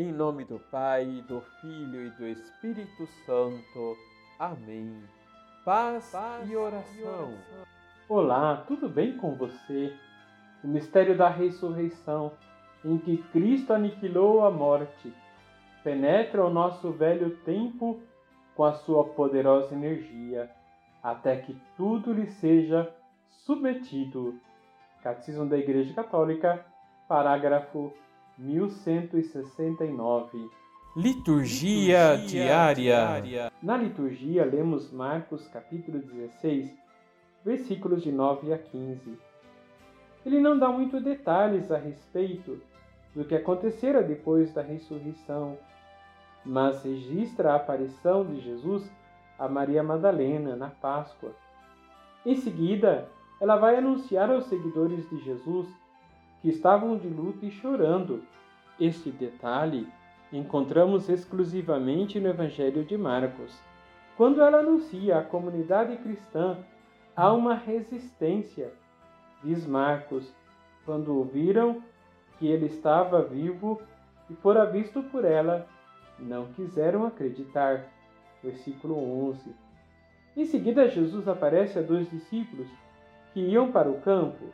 Em nome do Pai, do Filho e do Espírito Santo. Amém. Paz, Paz e, oração. e oração. Olá, tudo bem com você? O mistério da ressurreição, em que Cristo aniquilou a morte, penetra o nosso velho tempo com a sua poderosa energia, até que tudo lhe seja submetido. Catecismo da Igreja Católica, parágrafo 1169. Liturgia, liturgia diária. diária. Na liturgia, lemos Marcos capítulo 16, versículos de 9 a 15. Ele não dá muito detalhes a respeito do que acontecera depois da ressurreição, mas registra a aparição de Jesus a Maria Madalena na Páscoa. Em seguida, ela vai anunciar aos seguidores de Jesus que estavam de luto e chorando. Este detalhe encontramos exclusivamente no Evangelho de Marcos. Quando ela anuncia à comunidade cristã, há uma resistência. Diz Marcos, quando ouviram que ele estava vivo e fora visto por ela, não quiseram acreditar. Versículo 11. Em seguida, Jesus aparece a dois discípulos que iam para o campo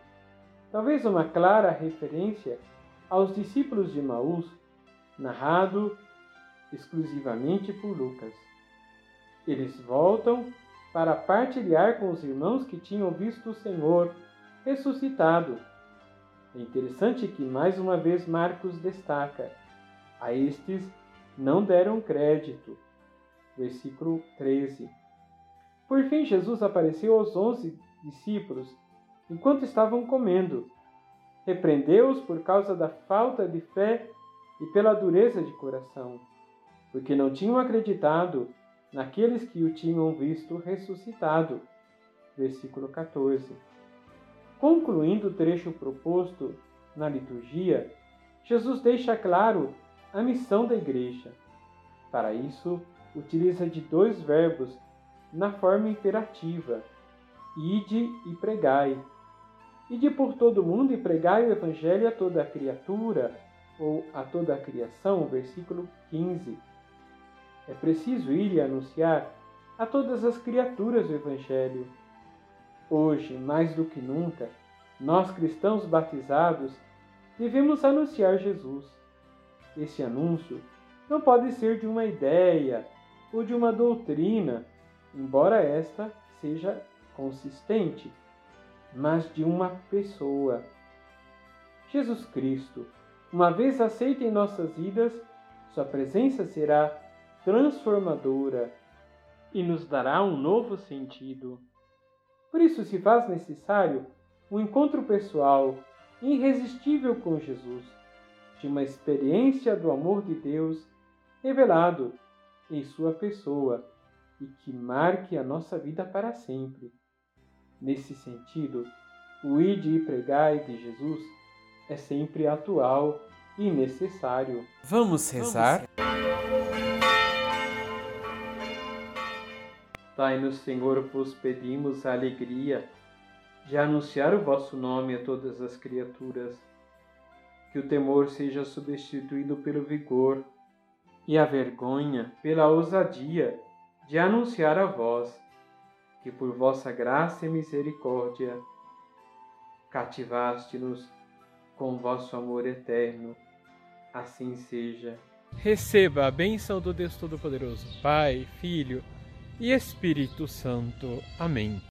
talvez uma clara referência aos discípulos de Maús, narrado exclusivamente por Lucas. Eles voltam para partilhar com os irmãos que tinham visto o Senhor ressuscitado. É interessante que mais uma vez Marcos destaca: a estes não deram crédito. Versículo 13. Por fim, Jesus apareceu aos onze discípulos enquanto estavam comendo. Repreendeu-os por causa da falta de fé e pela dureza de coração, porque não tinham acreditado naqueles que o tinham visto ressuscitado. Versículo 14. Concluindo o trecho proposto na liturgia, Jesus deixa claro a missão da igreja. Para isso, utiliza de dois verbos na forma imperativa: ide e pregai Ide por todo o mundo e pregai o Evangelho a toda a criatura, ou a toda a criação, versículo 15. É preciso ir e anunciar a todas as criaturas o Evangelho. Hoje, mais do que nunca, nós cristãos batizados devemos anunciar Jesus. Esse anúncio não pode ser de uma ideia ou de uma doutrina, embora esta seja consistente mas de uma pessoa. Jesus Cristo, uma vez aceito em nossas vidas, Sua presença será transformadora e nos dará um novo sentido. Por isso se faz necessário um encontro pessoal, irresistível com Jesus, de uma experiência do amor de Deus revelado em Sua pessoa e que marque a nossa vida para sempre. Nesse sentido, o ide e pregai de Jesus é sempre atual e necessário. Vamos rezar? Pai-no, Senhor, vos pedimos a alegria de anunciar o vosso nome a todas as criaturas. Que o temor seja substituído pelo vigor e a vergonha pela ousadia de anunciar a vós que por vossa graça e misericórdia cativaste-nos com vosso amor eterno. Assim seja. Receba a bênção do Deus Todo-Poderoso, Pai, Filho e Espírito Santo. Amém.